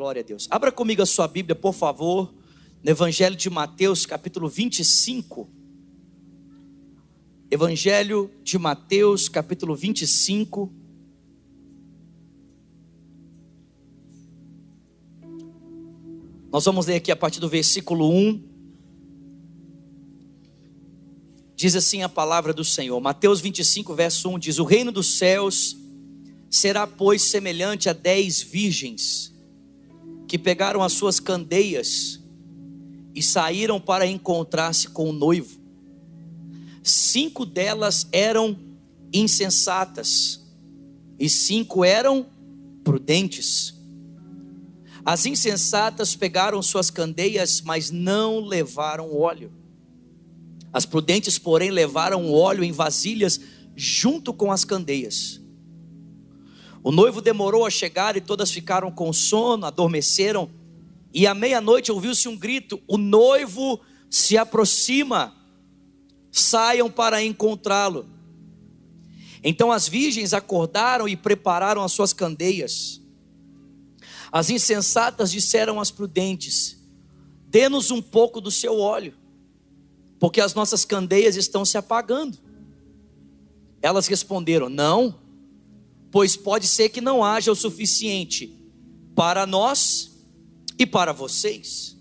Glória a Deus. Abra comigo a sua Bíblia, por favor, no Evangelho de Mateus, capítulo 25. Evangelho de Mateus, capítulo 25. Nós vamos ler aqui a partir do versículo 1. Diz assim a palavra do Senhor. Mateus 25, verso 1 diz: O reino dos céus será, pois, semelhante a dez virgens que pegaram as suas candeias e saíram para encontrar-se com o noivo. Cinco delas eram insensatas e cinco eram prudentes. As insensatas pegaram suas candeias, mas não levaram óleo. As prudentes, porém, levaram óleo em vasilhas junto com as candeias. O noivo demorou a chegar e todas ficaram com sono, adormeceram. E à meia-noite ouviu-se um grito: O noivo se aproxima, saiam para encontrá-lo. Então as virgens acordaram e prepararam as suas candeias. As insensatas disseram às prudentes: Dê-nos um pouco do seu óleo, porque as nossas candeias estão se apagando. Elas responderam: Não pois pode ser que não haja o suficiente para nós e para vocês.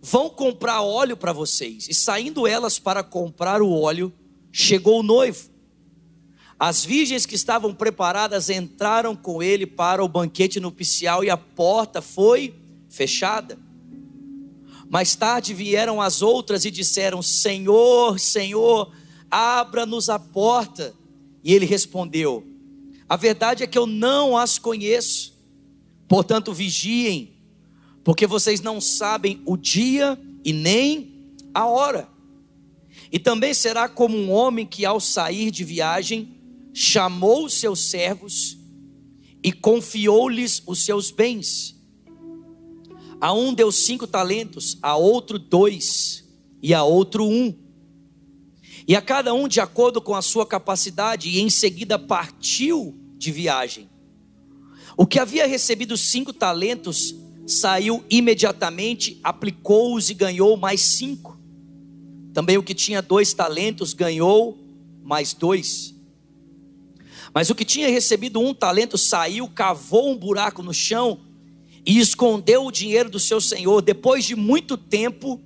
Vão comprar óleo para vocês. E saindo elas para comprar o óleo, chegou o noivo. As virgens que estavam preparadas entraram com ele para o banquete nupcial e a porta foi fechada. Mais tarde vieram as outras e disseram: Senhor, Senhor, abra-nos a porta. E ele respondeu: a verdade é que eu não as conheço. Portanto, vigiem, porque vocês não sabem o dia e nem a hora. E também será como um homem que, ao sair de viagem, chamou os seus servos e confiou-lhes os seus bens. A um deu cinco talentos, a outro dois, e a outro um e a cada um de acordo com a sua capacidade, e em seguida partiu de viagem. O que havia recebido cinco talentos saiu imediatamente, aplicou-os e ganhou mais cinco. Também o que tinha dois talentos ganhou mais dois. Mas o que tinha recebido um talento saiu, cavou um buraco no chão e escondeu o dinheiro do seu senhor. Depois de muito tempo,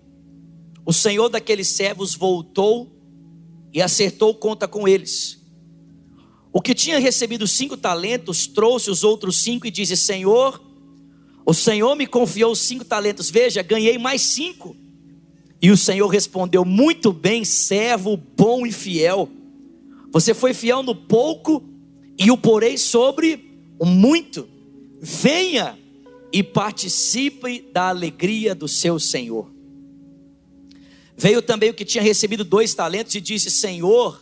o senhor daqueles servos voltou e acertou conta com eles. O que tinha recebido cinco talentos trouxe os outros cinco e disse: Senhor, o Senhor me confiou cinco talentos, veja, ganhei mais cinco. E o Senhor respondeu: Muito bem, servo bom e fiel. Você foi fiel no pouco e o porei sobre o muito. Venha e participe da alegria do seu Senhor. Veio também o que tinha recebido dois talentos e disse: Senhor,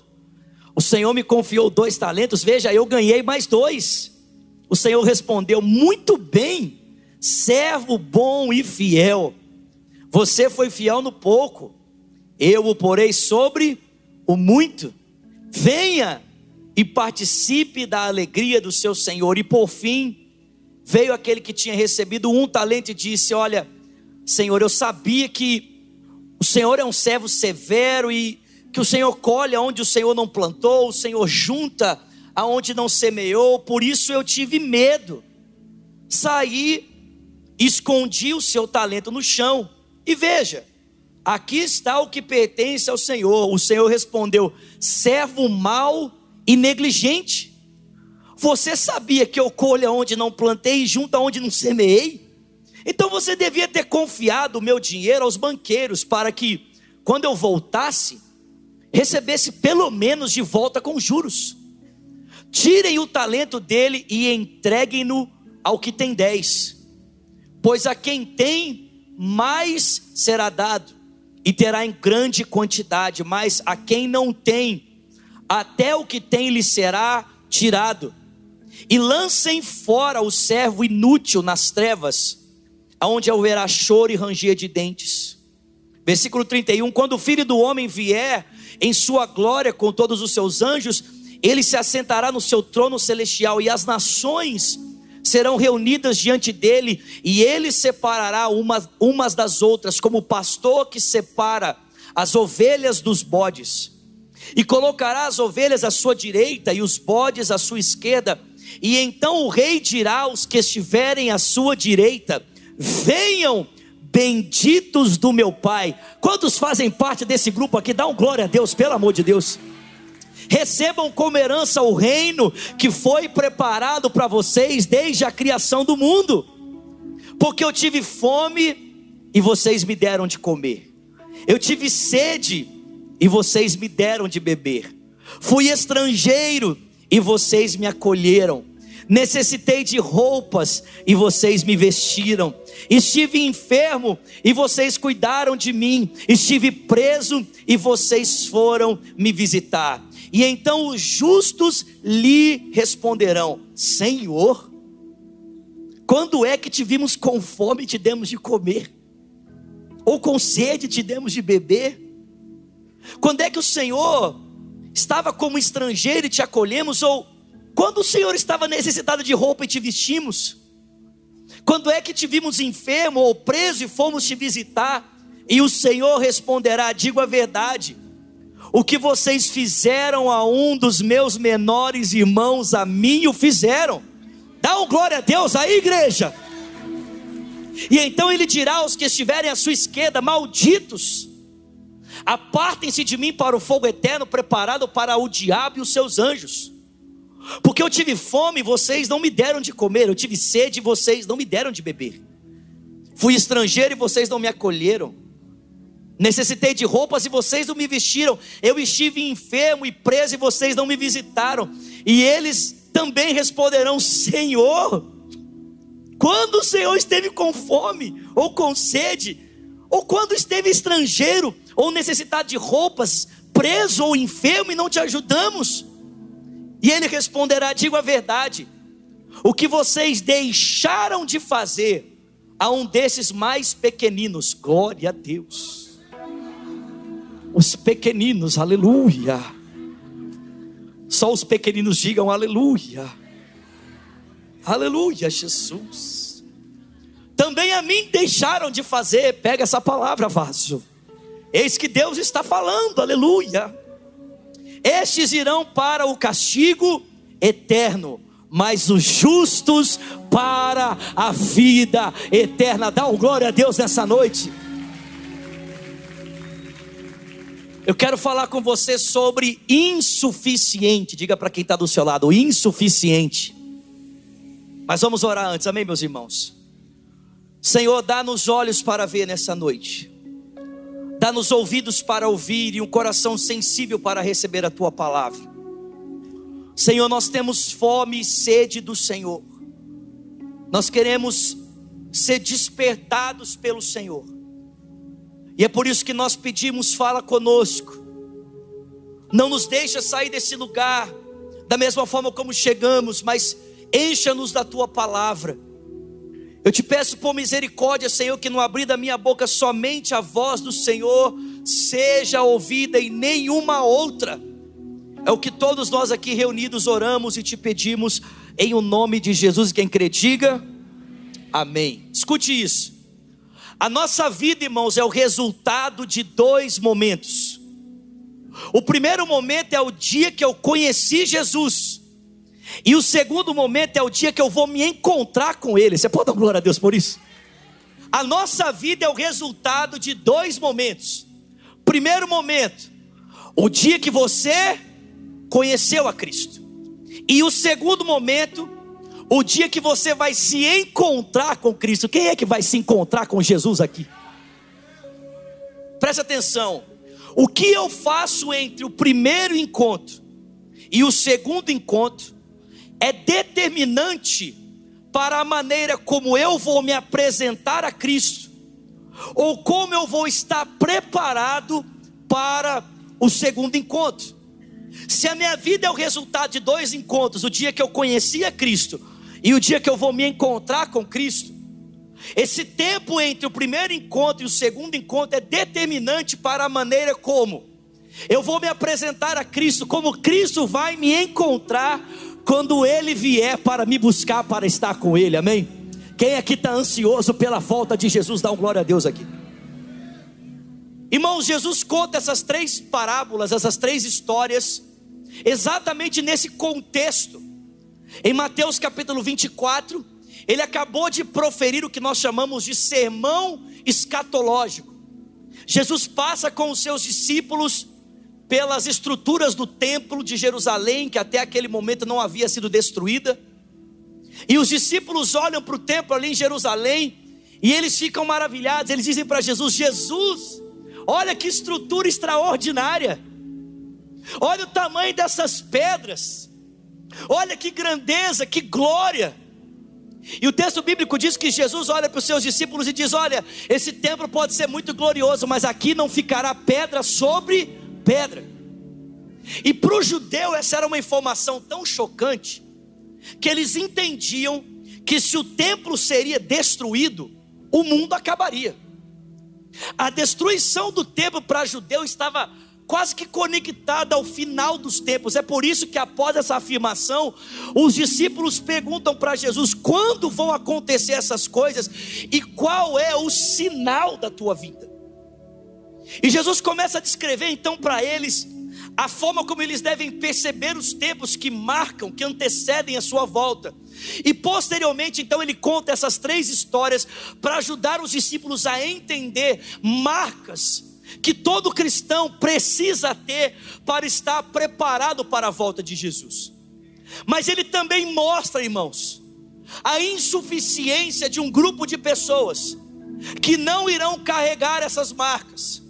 o Senhor me confiou dois talentos, veja, eu ganhei mais dois. O Senhor respondeu: Muito bem, servo bom e fiel. Você foi fiel no pouco, eu o porei sobre o muito. Venha e participe da alegria do seu Senhor. E por fim, veio aquele que tinha recebido um talento e disse: Olha, Senhor, eu sabia que o Senhor é um servo severo e que o Senhor colhe aonde o Senhor não plantou, o Senhor junta aonde não semeou, por isso eu tive medo. Saí, escondi o seu talento no chão, e veja, aqui está o que pertence ao Senhor. O Senhor respondeu: servo mau e negligente. Você sabia que eu colho onde não plantei e junto aonde não semeei? Então você devia ter confiado o meu dinheiro aos banqueiros, para que, quando eu voltasse, recebesse pelo menos de volta com juros. Tirem o talento dele e entreguem-no ao que tem dez, pois a quem tem, mais será dado, e terá em grande quantidade, mas a quem não tem, até o que tem lhe será tirado. E lancem fora o servo inútil nas trevas, aonde haverá choro e ranger de dentes. Versículo 31: Quando o filho do homem vier em sua glória com todos os seus anjos, ele se assentará no seu trono celestial e as nações serão reunidas diante dele, e ele separará umas, umas das outras, como o pastor que separa as ovelhas dos bodes, e colocará as ovelhas à sua direita e os bodes à sua esquerda, e então o rei dirá aos que estiverem à sua direita: Venham, benditos do meu Pai. Quantos fazem parte desse grupo aqui? Dá um glória a Deus, pelo amor de Deus recebam como herança o reino que foi preparado para vocês desde a criação do mundo. Porque eu tive fome e vocês me deram de comer. Eu tive sede e vocês me deram de beber. Fui estrangeiro e vocês me acolheram. Necessitei de roupas e vocês me vestiram. Estive enfermo e vocês cuidaram de mim. Estive preso e vocês foram me visitar. E então os justos lhe responderão: Senhor, quando é que te vimos com fome e te demos de comer? Ou com sede te demos de beber? Quando é que o Senhor estava como estrangeiro e te acolhemos? Ou quando o Senhor estava necessitado de roupa e te vestimos? Quando é que te vimos enfermo ou preso e fomos te visitar? E o Senhor responderá: Digo a verdade o que vocês fizeram a um dos meus menores irmãos, a mim o fizeram. Dá um glória a Deus aí, igreja. E então ele dirá aos que estiverem à sua esquerda: Malditos, apartem-se de mim para o fogo eterno preparado para o diabo e os seus anjos. Porque eu tive fome, vocês não me deram de comer, eu tive sede, vocês não me deram de beber. Fui estrangeiro e vocês não me acolheram. Necessitei de roupas e vocês não me vestiram. Eu estive enfermo e preso e vocês não me visitaram. E eles também responderão: Senhor, quando o Senhor esteve com fome ou com sede, ou quando esteve estrangeiro ou necessitado de roupas, preso ou enfermo e não te ajudamos? E ele responderá: Digo a verdade, o que vocês deixaram de fazer a um desses mais pequeninos, glória a Deus os pequeninos, aleluia. Só os pequeninos digam aleluia. Aleluia, Jesus. Também a mim deixaram de fazer, pega essa palavra, vaso. Eis que Deus está falando, aleluia. Estes irão para o castigo eterno, mas os justos para a vida eterna. Dá um glória a Deus nessa noite. Eu quero falar com você sobre insuficiente. Diga para quem está do seu lado, insuficiente. Mas vamos orar antes, amém, meus irmãos? Senhor, dá-nos olhos para ver nessa noite, dá-nos ouvidos para ouvir e um coração sensível para receber a tua palavra. Senhor, nós temos fome e sede do Senhor, nós queremos ser despertados pelo Senhor. E é por isso que nós pedimos, fala conosco. Não nos deixa sair desse lugar da mesma forma como chegamos, mas encha-nos da tua palavra. Eu te peço por misericórdia, Senhor, que no abrir da minha boca somente a voz do Senhor seja ouvida e nenhuma outra. É o que todos nós aqui reunidos oramos e te pedimos em o nome de Jesus. Quem crê, diga amém. Escute isso. A nossa vida, irmãos, é o resultado de dois momentos. O primeiro momento é o dia que eu conheci Jesus. E o segundo momento é o dia que eu vou me encontrar com Ele. Você pode dar glória a Deus por isso? A nossa vida é o resultado de dois momentos. Primeiro momento, o dia que você conheceu a Cristo. E o segundo momento, o dia que você vai se encontrar com Cristo. Quem é que vai se encontrar com Jesus aqui? Preste atenção. O que eu faço entre o primeiro encontro e o segundo encontro é determinante para a maneira como eu vou me apresentar a Cristo, ou como eu vou estar preparado para o segundo encontro. Se a minha vida é o resultado de dois encontros, o dia que eu conheci a Cristo e o dia que eu vou me encontrar com Cristo, esse tempo entre o primeiro encontro e o segundo encontro é determinante para a maneira como eu vou me apresentar a Cristo, como Cristo vai me encontrar quando ele vier para me buscar para estar com ele, amém? Quem aqui está ansioso pela volta de Jesus, dá um glória a Deus aqui. Irmãos, Jesus conta essas três parábolas, essas três histórias, exatamente nesse contexto. Em Mateus capítulo 24, ele acabou de proferir o que nós chamamos de sermão escatológico. Jesus passa com os seus discípulos pelas estruturas do templo de Jerusalém, que até aquele momento não havia sido destruída. E os discípulos olham para o templo ali em Jerusalém e eles ficam maravilhados. Eles dizem para Jesus: Jesus, olha que estrutura extraordinária, olha o tamanho dessas pedras, olha que grandeza, que glória. E o texto bíblico diz que Jesus olha para os seus discípulos e diz: Olha, esse templo pode ser muito glorioso, mas aqui não ficará pedra sobre pedra. E para o judeu essa era uma informação tão chocante que eles entendiam que se o templo seria destruído, o mundo acabaria. A destruição do templo para judeu estava quase que conectada ao final dos tempos. É por isso que após essa afirmação, os discípulos perguntam para Jesus: quando vão acontecer essas coisas e qual é o sinal da tua vida? E Jesus começa a descrever então para eles a forma como eles devem perceber os tempos que marcam, que antecedem a sua volta. E posteriormente, então, ele conta essas três histórias para ajudar os discípulos a entender marcas que todo cristão precisa ter para estar preparado para a volta de Jesus. Mas ele também mostra, irmãos, a insuficiência de um grupo de pessoas que não irão carregar essas marcas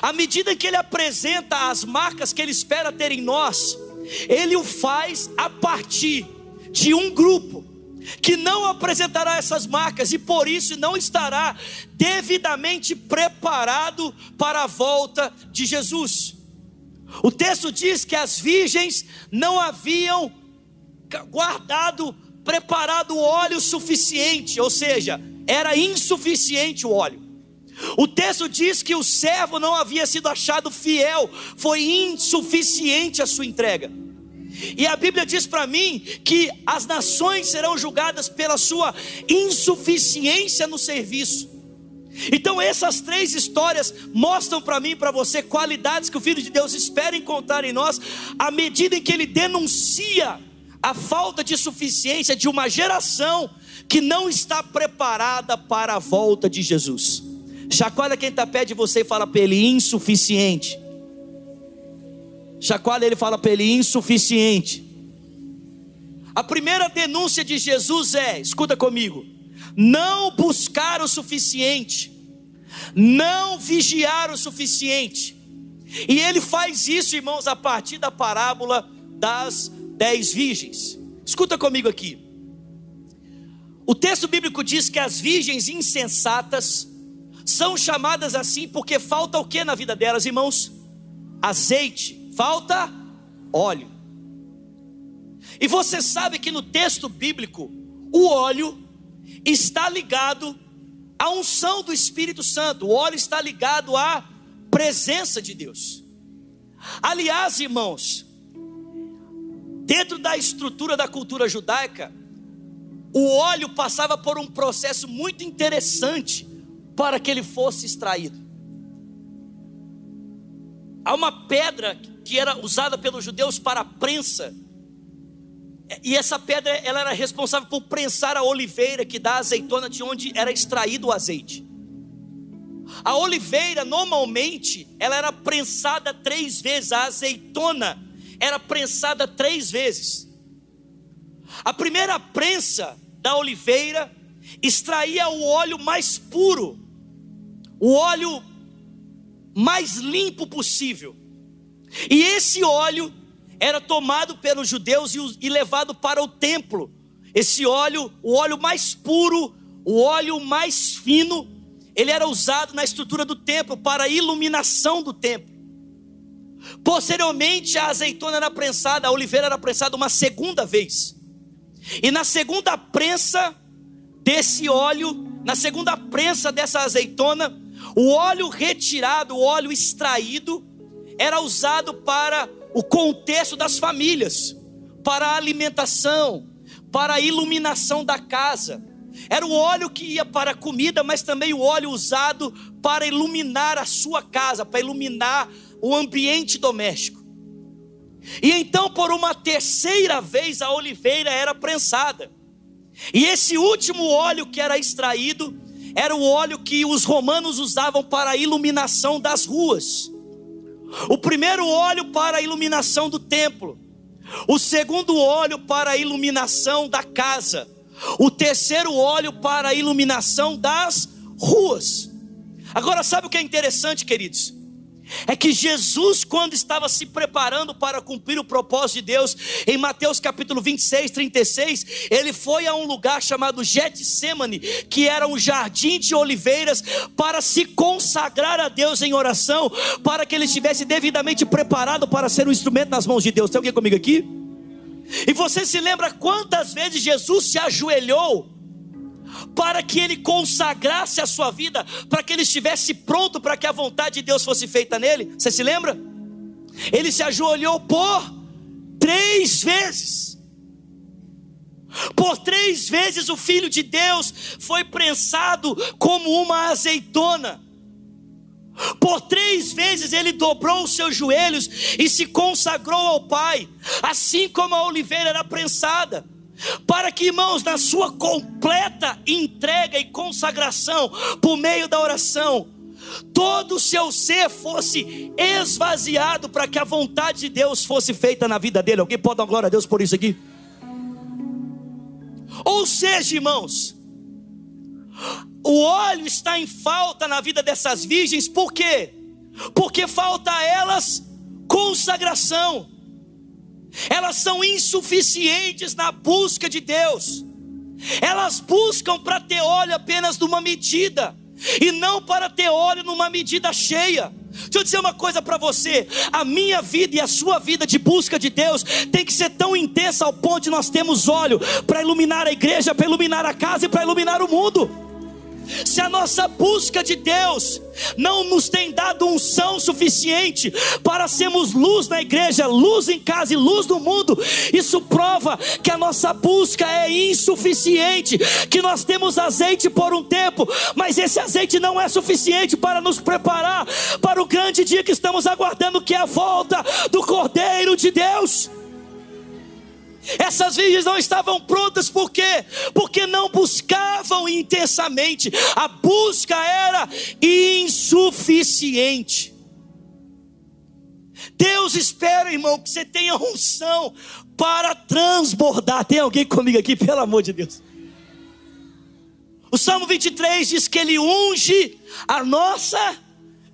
à medida que ele apresenta as marcas que ele espera ter em nós, ele o faz a partir de um grupo que não apresentará essas marcas e por isso não estará devidamente preparado para a volta de Jesus. O texto diz que as virgens não haviam guardado, preparado o óleo suficiente, ou seja, era insuficiente o óleo. O texto diz que o servo não havia sido achado fiel, foi insuficiente a sua entrega. E a Bíblia diz para mim que as nações serão julgadas pela sua insuficiência no serviço. Então essas três histórias mostram para mim e para você qualidades que o Filho de Deus espera encontrar em nós, à medida em que ele denuncia a falta de suficiência de uma geração que não está preparada para a volta de Jesus. Chacoalha quem está perto de você e fala para ele insuficiente. Chacoalha ele fala para ele insuficiente. A primeira denúncia de Jesus é: escuta comigo, não buscar o suficiente, não vigiar o suficiente. E ele faz isso, irmãos, a partir da parábola das dez virgens. Escuta comigo aqui. O texto bíblico diz que as virgens insensatas são chamadas assim porque falta o que na vida delas, irmãos? Azeite, falta óleo. E você sabe que no texto bíblico, o óleo está ligado à unção do Espírito Santo, o óleo está ligado à presença de Deus. Aliás, irmãos, dentro da estrutura da cultura judaica, o óleo passava por um processo muito interessante para que ele fosse extraído. Há uma pedra que era usada pelos judeus para prensa. E essa pedra ela era responsável por prensar a oliveira que dá a azeitona de onde era extraído o azeite. A oliveira normalmente ela era prensada três vezes, a azeitona era prensada três vezes. A primeira prensa da oliveira extraía o óleo mais puro, o óleo mais limpo possível. E esse óleo era tomado pelos judeus e levado para o templo. Esse óleo, o óleo mais puro, o óleo mais fino, ele era usado na estrutura do templo para a iluminação do templo. Posteriormente, a azeitona era prensada, a oliveira era prensada uma segunda vez. E na segunda prensa desse óleo, na segunda prensa dessa azeitona, o óleo retirado, o óleo extraído, era usado para o contexto das famílias, para a alimentação, para a iluminação da casa. Era o óleo que ia para a comida, mas também o óleo usado para iluminar a sua casa, para iluminar o ambiente doméstico. E então, por uma terceira vez, a oliveira era prensada. E esse último óleo que era extraído era o óleo que os romanos usavam para a iluminação das ruas. O primeiro óleo para a iluminação do templo, o segundo óleo para a iluminação da casa, o terceiro óleo para a iluminação das ruas. Agora, sabe o que é interessante, queridos? É que Jesus, quando estava se preparando para cumprir o propósito de Deus, em Mateus capítulo 26, 36, ele foi a um lugar chamado Getsemane, que era um jardim de oliveiras, para se consagrar a Deus em oração, para que ele estivesse devidamente preparado para ser um instrumento nas mãos de Deus. Tem alguém comigo aqui? E você se lembra quantas vezes Jesus se ajoelhou para que ele consagrasse a sua vida, para que ele estivesse pronto para que a vontade de Deus fosse feita nele. Você se lembra? Ele se ajoelhou por três vezes. Por três vezes o Filho de Deus foi prensado como uma azeitona. Por três vezes ele dobrou os seus joelhos e se consagrou ao Pai, assim como a oliveira era prensada para que, irmãos, na sua completa entrega e consagração, por meio da oração, todo o seu ser fosse esvaziado para que a vontade de Deus fosse feita na vida dele. Alguém pode dar glória a Deus por isso aqui? Ou seja, irmãos, o óleo está em falta na vida dessas virgens, por quê? Porque falta a elas consagração elas são insuficientes na busca de Deus, elas buscam para ter óleo apenas numa medida, e não para ter óleo numa medida cheia. Deixa eu dizer uma coisa para você: a minha vida e a sua vida de busca de Deus tem que ser tão intensa ao ponto de nós temos óleo para iluminar a igreja, para iluminar a casa e para iluminar o mundo. Se a nossa busca de Deus não nos tem dado unção suficiente para sermos luz na igreja, luz em casa e luz no mundo, isso prova que a nossa busca é insuficiente, que nós temos azeite por um tempo, mas esse azeite não é suficiente para nos preparar para o grande dia que estamos aguardando, que é a volta do Cordeiro de Deus. Essas virgens não estavam prontas por quê? Porque não buscavam intensamente. A busca era insuficiente. Deus espera, irmão, que você tenha unção para transbordar. Tem alguém comigo aqui, pelo amor de Deus? O Salmo 23 diz que ele unge a nossa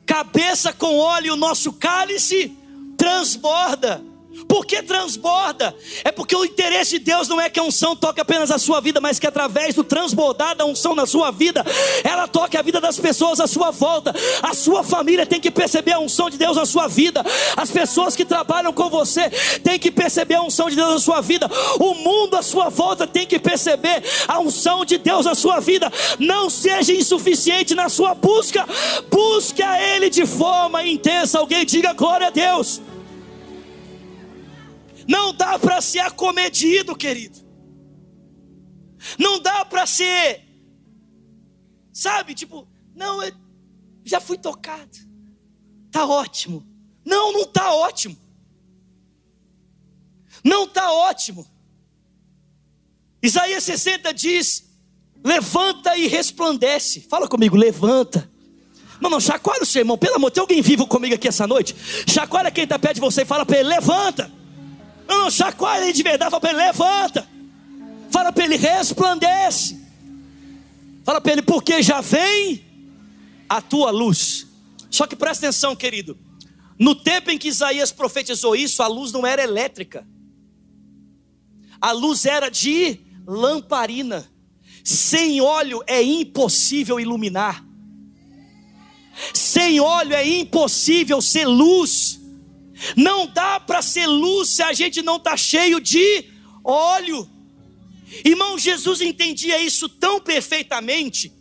cabeça com óleo o nosso cálice transborda. Por que transborda? É porque o interesse de Deus não é que a unção toque apenas a sua vida, mas que através do transbordar da unção na sua vida, ela toque a vida das pessoas à sua volta. A sua família tem que perceber a unção de Deus na sua vida. As pessoas que trabalham com você têm que perceber a unção de Deus na sua vida. O mundo à sua volta tem que perceber a unção de Deus na sua vida. Não seja insuficiente na sua busca. Busque a Ele de forma intensa. Alguém diga glória a Deus. Não dá para ser acomedido, querido. Não dá para ser, sabe, tipo, não, eu já fui tocado. Tá ótimo. Não, não tá ótimo. Não tá ótimo. Isaías 60 diz: Levanta e resplandece. Fala comigo, levanta. Não, não, chacoalha o seu irmão, pelo amor, tem alguém vivo comigo aqui essa noite? Chacoalha quem está perto de você e fala para ele: levanta. Não, não chacoalha ele de verdade, fala para ele, levanta. Fala para ele, resplandece. Fala para ele, porque já vem a tua luz. Só que presta atenção, querido. No tempo em que Isaías profetizou isso, a luz não era elétrica. A luz era de lamparina. Sem óleo é impossível iluminar. Sem óleo é impossível ser luz. Não dá para ser luz se a gente não está cheio de óleo. Irmão, Jesus entendia isso tão perfeitamente,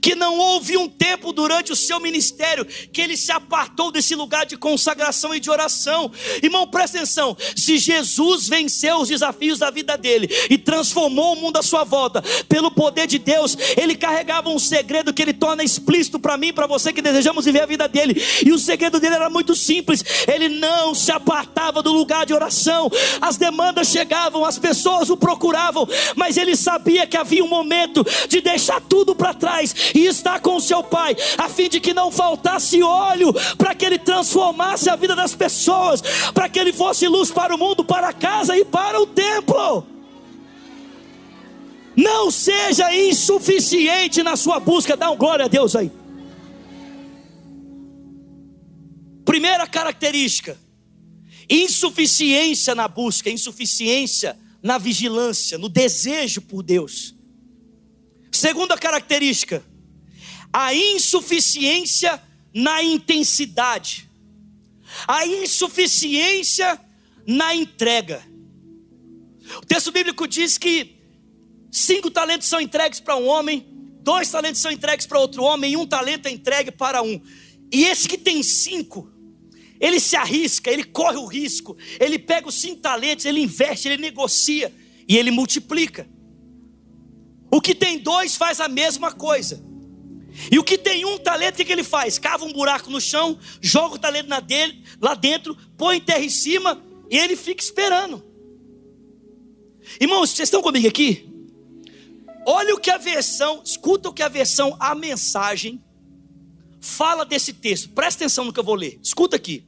que não houve um tempo durante o seu ministério que ele se apartou desse lugar de consagração e de oração. Irmão, presta atenção: se Jesus venceu os desafios da vida dele e transformou o mundo à sua volta, pelo poder de Deus, ele carregava um segredo que ele torna explícito para mim, para você que desejamos viver a vida dele. E o segredo dele era muito simples: ele não se apartava do lugar de oração. As demandas chegavam, as pessoas o procuravam, mas ele sabia que havia um momento de deixar tudo para trás e estar com o seu pai, a fim de que não faltasse óleo para que ele transformasse a vida das pessoas, para que ele fosse luz para o mundo, para a casa e para o templo. Não seja insuficiente na sua busca, dá um glória a Deus aí. Primeira característica: insuficiência na busca, insuficiência na vigilância, no desejo por Deus. Segunda característica, a insuficiência na intensidade, a insuficiência na entrega. O texto bíblico diz que cinco talentos são entregues para um homem, dois talentos são entregues para outro homem, e um talento é entregue para um. E esse que tem cinco, ele se arrisca, ele corre o risco, ele pega os cinco talentos, ele investe, ele negocia e ele multiplica. O que tem dois faz a mesma coisa. E o que tem um talento, o que, ele faz? Cava um buraco no chão, joga o talento dele, lá dentro, põe terra em cima e ele fica esperando. Irmãos, vocês estão comigo aqui? Olha o que a versão, escuta o que a versão, a mensagem, fala desse texto. Presta atenção no que eu vou ler. Escuta aqui.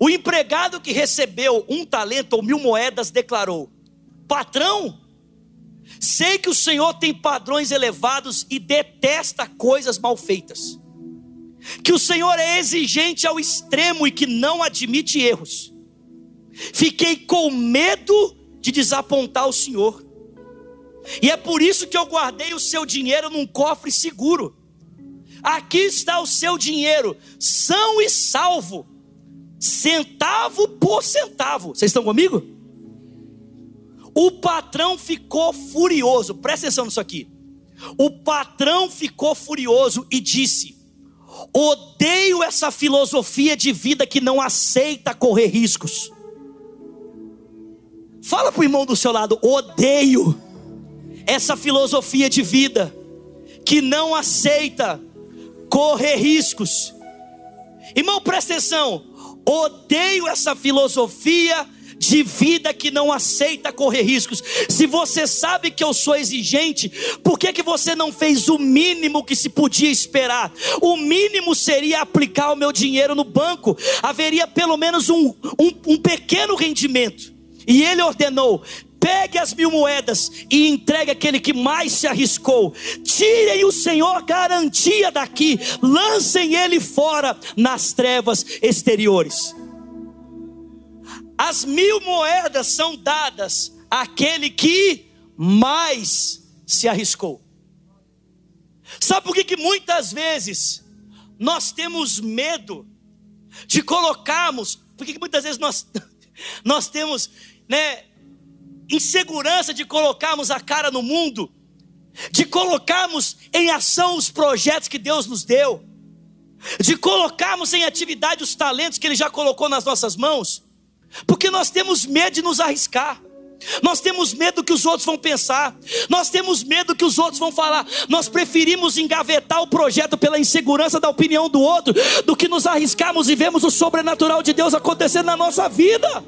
O empregado que recebeu um talento ou mil moedas declarou: Patrão, Sei que o Senhor tem padrões elevados e detesta coisas mal feitas. Que o Senhor é exigente ao extremo e que não admite erros. Fiquei com medo de desapontar o Senhor. E é por isso que eu guardei o seu dinheiro num cofre seguro. Aqui está o seu dinheiro, são e salvo, centavo por centavo. Vocês estão comigo? O patrão ficou furioso, presta atenção nisso aqui. O patrão ficou furioso e disse: Odeio essa filosofia de vida que não aceita correr riscos. Fala para o irmão do seu lado: odeio essa filosofia de vida que não aceita correr riscos. Irmão, presta atenção. Odeio essa filosofia de vida que não aceita correr riscos. Se você sabe que eu sou exigente, por que, que você não fez o mínimo que se podia esperar? O mínimo seria aplicar o meu dinheiro no banco, haveria pelo menos um, um, um pequeno rendimento. E ele ordenou: pegue as mil moedas e entregue aquele que mais se arriscou. Tirem o Senhor garantia daqui, lancem ele fora nas trevas exteriores. As mil moedas são dadas àquele que mais se arriscou. Sabe por que, que muitas vezes nós temos medo de colocarmos, por que, que muitas vezes nós, nós temos né, insegurança de colocarmos a cara no mundo, de colocarmos em ação os projetos que Deus nos deu, de colocarmos em atividade os talentos que Ele já colocou nas nossas mãos? Porque nós temos medo de nos arriscar. Nós temos medo do que os outros vão pensar. Nós temos medo do que os outros vão falar. Nós preferimos engavetar o projeto pela insegurança da opinião do outro do que nos arriscarmos e vemos o sobrenatural de Deus acontecendo na nossa vida.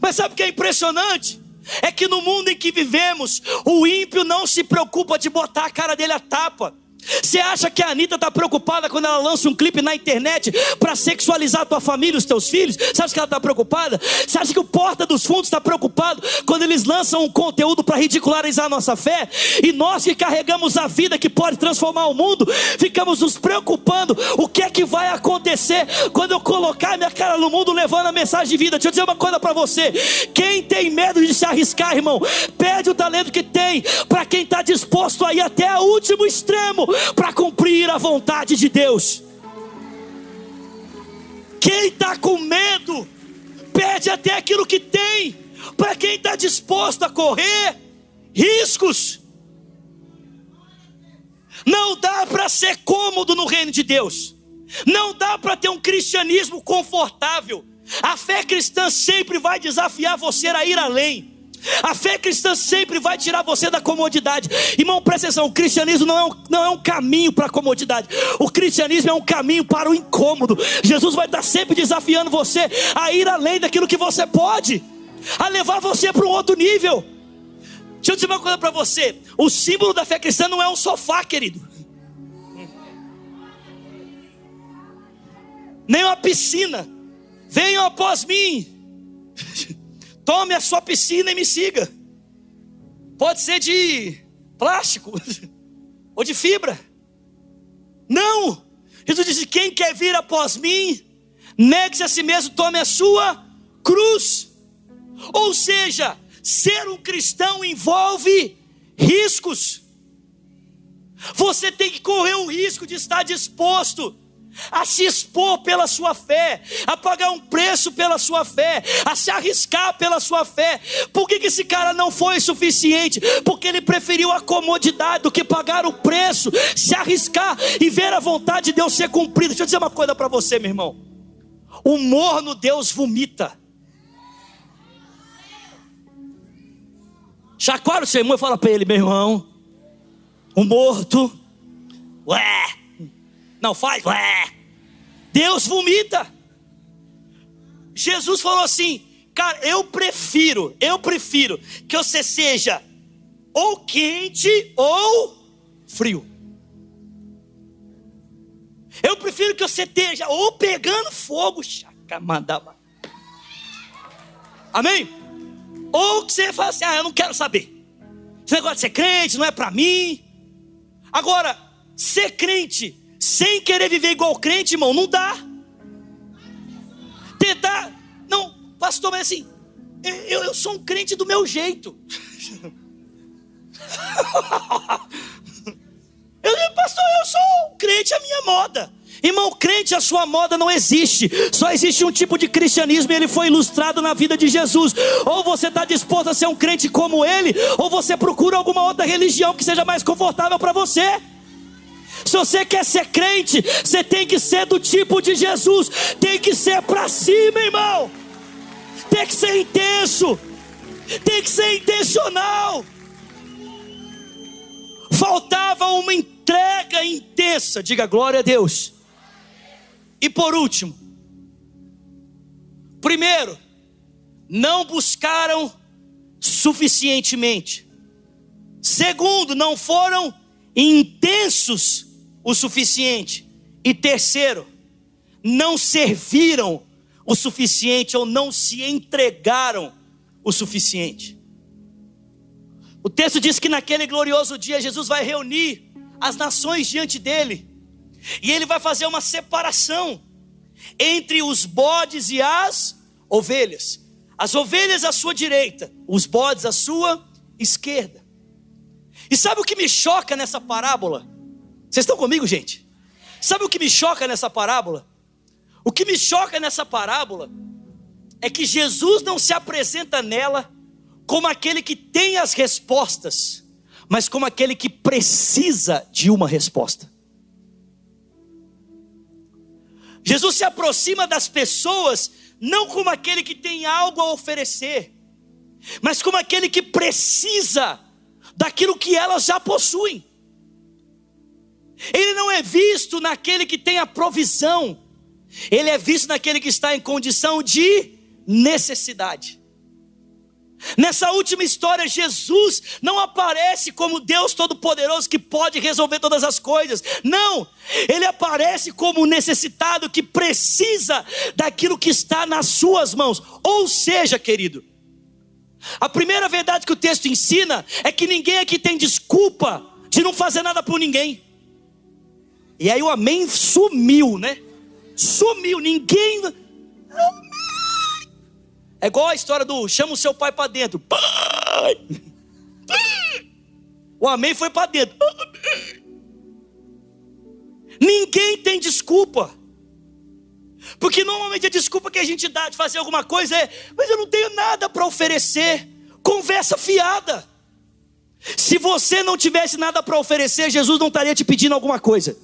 Mas sabe o que é impressionante? É que no mundo em que vivemos, o ímpio não se preocupa de botar a cara dele a tapa. Você acha que a Anitta está preocupada quando ela lança um clipe na internet para sexualizar a tua família, os teus filhos? Você acha que ela está preocupada? Você acha que o Porta dos Fundos está preocupado quando eles lançam um conteúdo para ridicularizar a nossa fé? E nós que carregamos a vida que pode transformar o mundo, ficamos nos preocupando o que é que vai acontecer quando eu colocar minha cara no mundo levando a mensagem de vida. Deixa eu dizer uma coisa para você: quem tem medo de se arriscar, irmão, perde o talento que tem para quem está disposto a ir até o último extremo para cumprir a vontade de Deus. Quem está com medo, pede até aquilo que tem, para quem está disposto a correr riscos. Não dá para ser cômodo no reino de Deus. Não dá para ter um cristianismo confortável. A fé cristã sempre vai desafiar você a ir além. A fé cristã sempre vai tirar você da comodidade. Irmão, presta atenção: o cristianismo não é um, não é um caminho para a comodidade, o cristianismo é um caminho para o incômodo. Jesus vai estar sempre desafiando você a ir além daquilo que você pode, a levar você para um outro nível. Deixa eu dizer uma coisa para você: o símbolo da fé cristã não é um sofá, querido, nem uma piscina. Venham após mim. Tome a sua piscina e me siga. Pode ser de plástico ou de fibra. Não! Jesus disse: quem quer vir após mim, negue-se a si mesmo, tome a sua cruz. Ou seja, ser um cristão envolve riscos. Você tem que correr o risco de estar disposto a se expor pela sua fé, a pagar um preço pela sua fé, a se arriscar pela sua fé. Por que, que esse cara não foi suficiente? Porque ele preferiu a comodidade do que pagar o preço, se arriscar e ver a vontade de Deus ser cumprida. Deixa eu dizer uma coisa para você, meu irmão. O morno Deus vomita. Chacoalha o seu irmão e fala para ele, meu irmão. O morto, ué, não faz? Ué. Deus vomita. Jesus falou assim: Cara, eu prefiro, eu prefiro que você seja ou quente ou frio. Eu prefiro que você esteja ou pegando fogo, Amém? Ou que você fala assim: Ah, eu não quero saber. Esse negócio de ser crente não é para mim. Agora, ser crente sem querer viver igual crente, irmão, não dá. Tentar, não, pastor, mas assim, eu, eu sou um crente do meu jeito. eu, pastor, eu sou um crente a minha moda. Irmão, crente, a sua moda não existe. Só existe um tipo de cristianismo e ele foi ilustrado na vida de Jesus. Ou você está disposto a ser um crente como ele, ou você procura alguma outra religião que seja mais confortável para você. Se você quer ser crente, você tem que ser do tipo de Jesus, tem que ser para cima, irmão. Tem que ser intenso, tem que ser intencional. Faltava uma entrega intensa, diga glória a Deus. E por último, primeiro, não buscaram suficientemente. Segundo, não foram intensos o suficiente. E terceiro, não serviram o suficiente ou não se entregaram o suficiente. O texto diz que naquele glorioso dia Jesus vai reunir as nações diante dele, e ele vai fazer uma separação entre os bodes e as ovelhas. As ovelhas à sua direita, os bodes à sua esquerda. E sabe o que me choca nessa parábola? Vocês estão comigo, gente? Sabe o que me choca nessa parábola? O que me choca nessa parábola é que Jesus não se apresenta nela como aquele que tem as respostas, mas como aquele que precisa de uma resposta. Jesus se aproxima das pessoas não como aquele que tem algo a oferecer, mas como aquele que precisa daquilo que elas já possuem. Ele não é visto naquele que tem a provisão, ele é visto naquele que está em condição de necessidade. Nessa última história, Jesus não aparece como Deus Todo-Poderoso que pode resolver todas as coisas. Não, ele aparece como necessitado que precisa daquilo que está nas suas mãos. Ou seja, querido, a primeira verdade que o texto ensina é que ninguém aqui tem desculpa de não fazer nada por ninguém. E aí o amém sumiu, né? Sumiu, ninguém. É igual a história do chama o seu pai para dentro. Pai! O amém foi para dentro. Ninguém tem desculpa. Porque normalmente a desculpa que a gente dá de fazer alguma coisa é, mas eu não tenho nada para oferecer. Conversa fiada. Se você não tivesse nada para oferecer, Jesus não estaria te pedindo alguma coisa.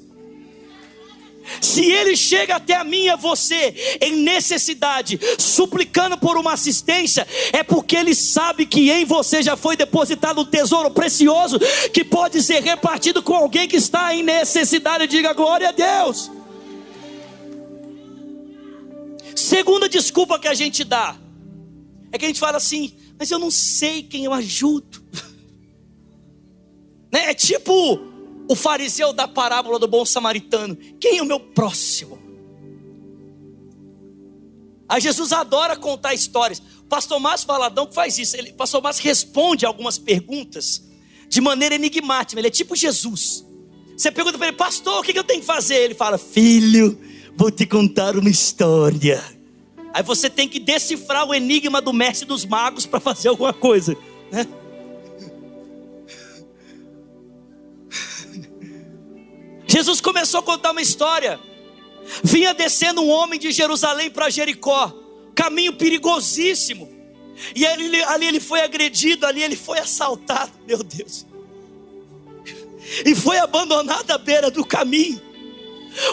Se ele chega até a mim e a você em necessidade, suplicando por uma assistência, é porque ele sabe que em você já foi depositado um tesouro precioso que pode ser repartido com alguém que está em necessidade. Diga glória a Deus. Segunda desculpa que a gente dá é que a gente fala assim, mas eu não sei quem eu ajudo. Né? É tipo o fariseu da parábola do bom samaritano: quem é o meu próximo? Aí Jesus adora contar histórias. O pastor Márcio Valadão faz isso. Ele, o pastor Márcio responde algumas perguntas de maneira enigmática. Ele é tipo Jesus. Você pergunta para ele, pastor, o que eu tenho que fazer? Ele fala, filho, vou te contar uma história. Aí você tem que decifrar o enigma do mestre dos magos para fazer alguma coisa. Né? Jesus começou a contar uma história. Vinha descendo um homem de Jerusalém para Jericó, caminho perigosíssimo. E ali, ali ele foi agredido, ali ele foi assaltado, meu Deus. E foi abandonado à beira do caminho.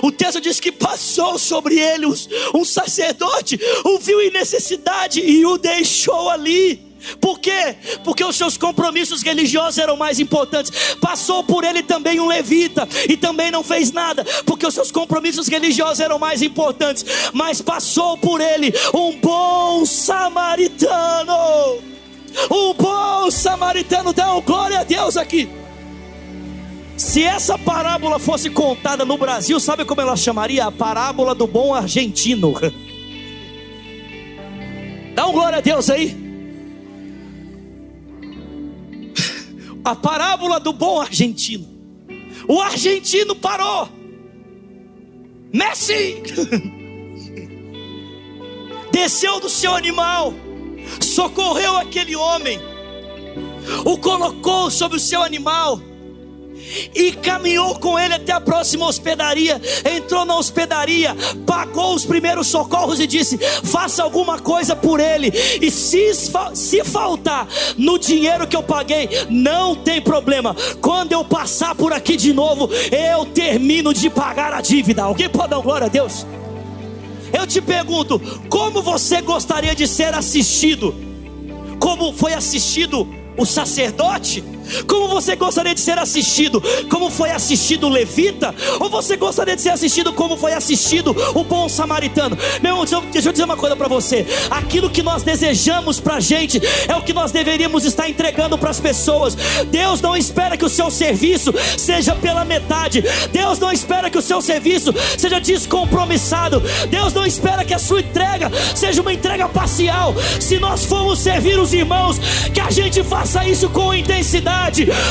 O texto diz que passou sobre ele um sacerdote, o viu em necessidade e o deixou ali. Por quê? Porque os seus compromissos religiosos eram mais importantes. Passou por ele também um levita e também não fez nada, porque os seus compromissos religiosos eram mais importantes. Mas passou por ele um bom samaritano. Um bom samaritano, dá glória a Deus aqui. Se essa parábola fosse contada no Brasil, sabe como ela chamaria? A parábola do bom argentino. Dá um glória a Deus aí. A parábola do bom argentino. O argentino parou. Messi desceu do seu animal, socorreu aquele homem, o colocou sobre o seu animal e caminhou com ele até a próxima hospedaria. Entrou na hospedaria, pagou os primeiros socorros e disse: Faça alguma coisa por ele. E se, se faltar no dinheiro que eu paguei, não tem problema. Quando eu passar por aqui de novo, eu termino de pagar a dívida. Alguém pode dar glória a Deus? Eu te pergunto, como você gostaria de ser assistido? Como foi assistido o sacerdote? Como você gostaria de ser assistido? Como foi assistido o levita? Ou você gostaria de ser assistido como foi assistido o bom samaritano? Meu irmão, deixa eu dizer uma coisa para você: aquilo que nós desejamos para a gente é o que nós deveríamos estar entregando para as pessoas. Deus não espera que o seu serviço seja pela metade, Deus não espera que o seu serviço seja descompromissado, Deus não espera que a sua entrega seja uma entrega parcial. Se nós formos servir os irmãos, que a gente faça isso com intensidade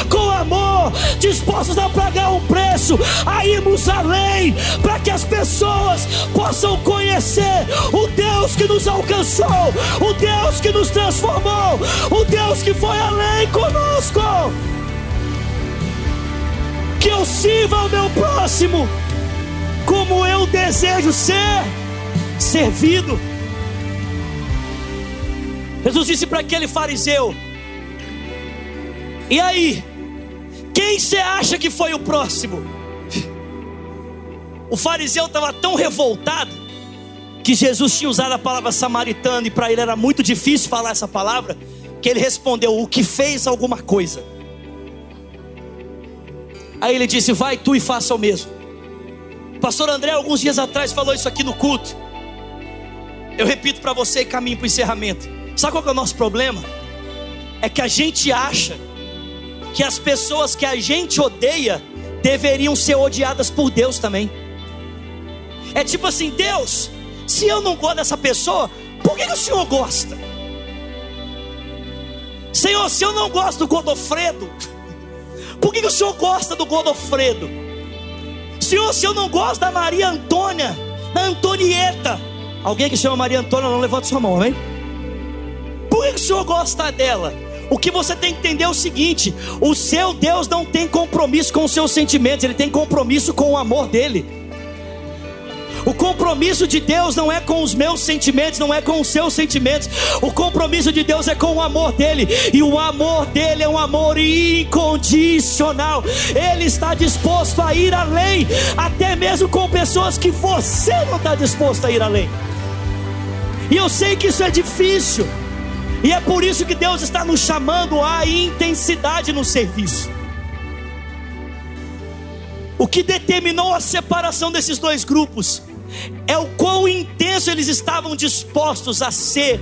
com amor, dispostos a pagar um preço, a irmos além, para que as pessoas possam conhecer o Deus que nos alcançou, o Deus que nos transformou, o Deus que foi além conosco. Que eu sirva ao meu próximo como eu desejo ser servido. Jesus disse para aquele fariseu: e aí? Quem você acha que foi o próximo? O fariseu estava tão revoltado que Jesus tinha usado a palavra samaritano e para ele era muito difícil falar essa palavra, que ele respondeu: O que fez alguma coisa. Aí ele disse: Vai tu e faça o mesmo. O pastor André, alguns dias atrás, falou isso aqui no culto. Eu repito para você e caminho para o encerramento. Sabe qual é o nosso problema? É que a gente acha que as pessoas que a gente odeia deveriam ser odiadas por Deus também. É tipo assim: Deus, se eu não gosto dessa pessoa, por que, que o Senhor gosta? Senhor, se eu não gosto do Godofredo, por que, que o Senhor gosta do Godofredo? Senhor, se eu não gosto da Maria Antônia, da Antonieta, alguém que chama Maria Antônia, não levanta sua mão, amém? Por que, que o Senhor gosta dela? O que você tem que entender é o seguinte: o seu Deus não tem compromisso com os seus sentimentos, ele tem compromisso com o amor dele. O compromisso de Deus não é com os meus sentimentos, não é com os seus sentimentos. O compromisso de Deus é com o amor dele, e o amor dele é um amor incondicional. Ele está disposto a ir além, até mesmo com pessoas que você não está disposto a ir além. E eu sei que isso é difícil. E é por isso que Deus está nos chamando à intensidade no serviço. O que determinou a separação desses dois grupos é o quão intenso eles estavam dispostos a ser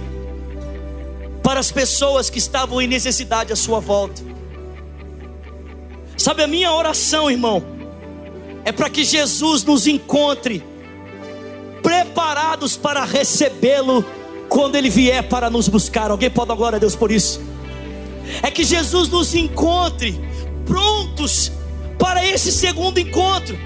para as pessoas que estavam em necessidade à sua volta. Sabe, a minha oração, irmão, é para que Jesus nos encontre preparados para recebê-lo quando ele vier para nos buscar. Alguém pode dar glória a Deus por isso? É que Jesus nos encontre prontos para esse segundo encontro.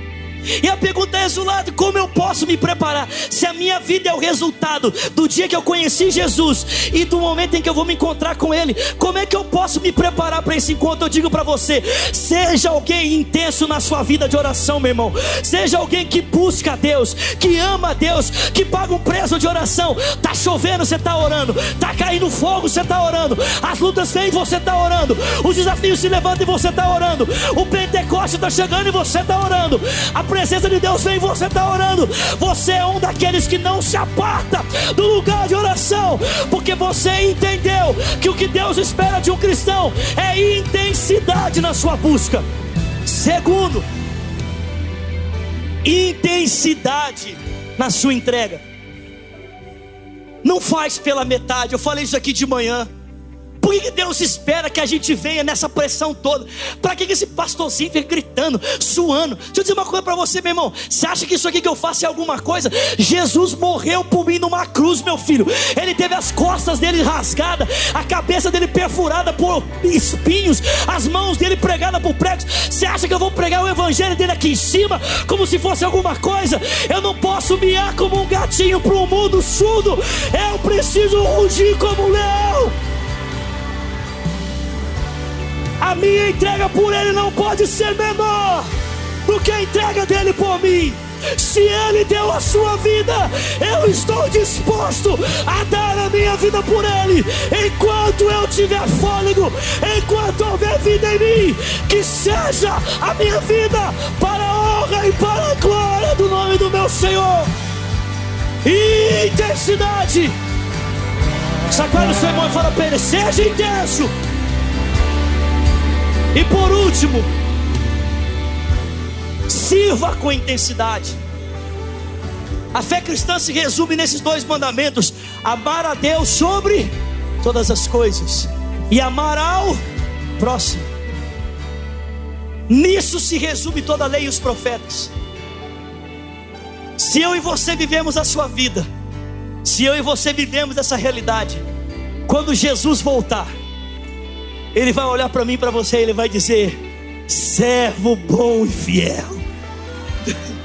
E a pergunta é, Zulado, como eu posso me preparar? Se a minha vida é o resultado do dia que eu conheci Jesus e do momento em que eu vou me encontrar com Ele, como é que eu posso me preparar para esse encontro? Eu digo para você: seja alguém intenso na sua vida de oração, meu irmão. Seja alguém que busca a Deus, que ama a Deus, que paga um preço de oração. Tá chovendo, você está orando. Tá caindo fogo, você está orando. As lutas vêm, você está orando. Os desafios se levantam e você está orando. O Pentecoste está chegando e você está orando. A presença de Deus vem você está orando. Você é um daqueles que não se aparta do lugar de oração, porque você entendeu que o que Deus espera de um cristão é intensidade na sua busca. Segundo, intensidade na sua entrega. Não faz pela metade. Eu falei isso aqui de manhã. Por que Deus espera que a gente venha nessa pressão toda? Para que esse pastorzinho fica gritando, suando? Deixa eu dizer uma coisa para você, meu irmão. Você acha que isso aqui que eu faço é alguma coisa? Jesus morreu por mim numa cruz, meu filho. Ele teve as costas dele rasgadas, a cabeça dele perfurada por espinhos, as mãos dele pregadas por pregos. Você acha que eu vou pregar o evangelho dele aqui em cima como se fosse alguma coisa? Eu não posso miar como um gatinho para um mundo surdo. Eu preciso rugir como um leão. A minha entrega por Ele não pode ser menor do que a entrega dele por mim. Se Ele deu a sua vida, eu estou disposto a dar a minha vida por Ele. Enquanto eu tiver fôlego, enquanto houver vida em mim, que seja a minha vida para a honra e para a glória do nome do meu Senhor. Intensidade. Sacode o seu irmão e fala para ele: seja intenso. E por último, sirva com intensidade. A fé cristã se resume nesses dois mandamentos: amar a Deus sobre todas as coisas e amar ao próximo. Nisso se resume toda a lei e os profetas. Se eu e você vivemos a sua vida, se eu e você vivemos essa realidade, quando Jesus voltar, ele vai olhar para mim e para você ele vai dizer: servo bom e fiel.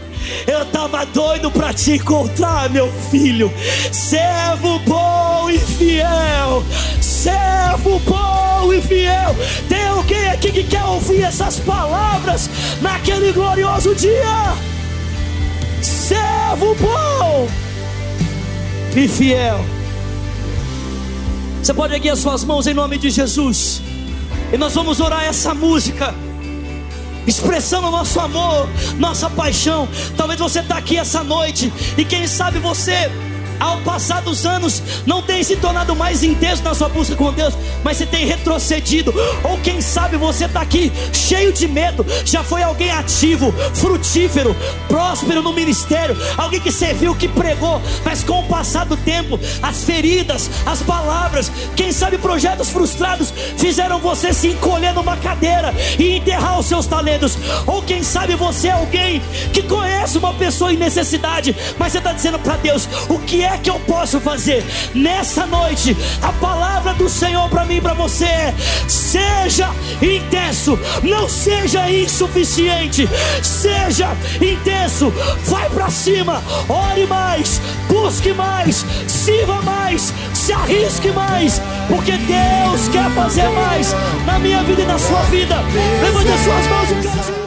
Eu estava doido para te encontrar, meu filho. Servo bom e fiel. Servo bom e fiel. Tem alguém aqui que quer ouvir essas palavras naquele glorioso dia? Servo bom e fiel. Você pode erguer as suas mãos em nome de Jesus. E nós vamos orar essa música, expressando nosso amor, nossa paixão. Talvez você está aqui essa noite e quem sabe você ao passar dos anos, não tem se tornado mais intenso na sua busca com Deus, mas você tem retrocedido, ou quem sabe você está aqui cheio de medo, já foi alguém ativo, frutífero, próspero no ministério, alguém que serviu, que pregou, mas com o passar do tempo, as feridas, as palavras, quem sabe projetos frustrados fizeram você se encolher numa cadeira e enterrar os seus talentos, ou quem sabe você é alguém que conhece uma pessoa em necessidade, mas você está dizendo para Deus: o que é que eu posso fazer nessa noite? A palavra do Senhor para mim e para você é: seja intenso, não seja insuficiente, seja intenso, vai para cima, ore mais, busque mais, sirva mais, se arrisque mais, porque Deus quer fazer mais na minha vida e na sua vida. Levante as suas mãos e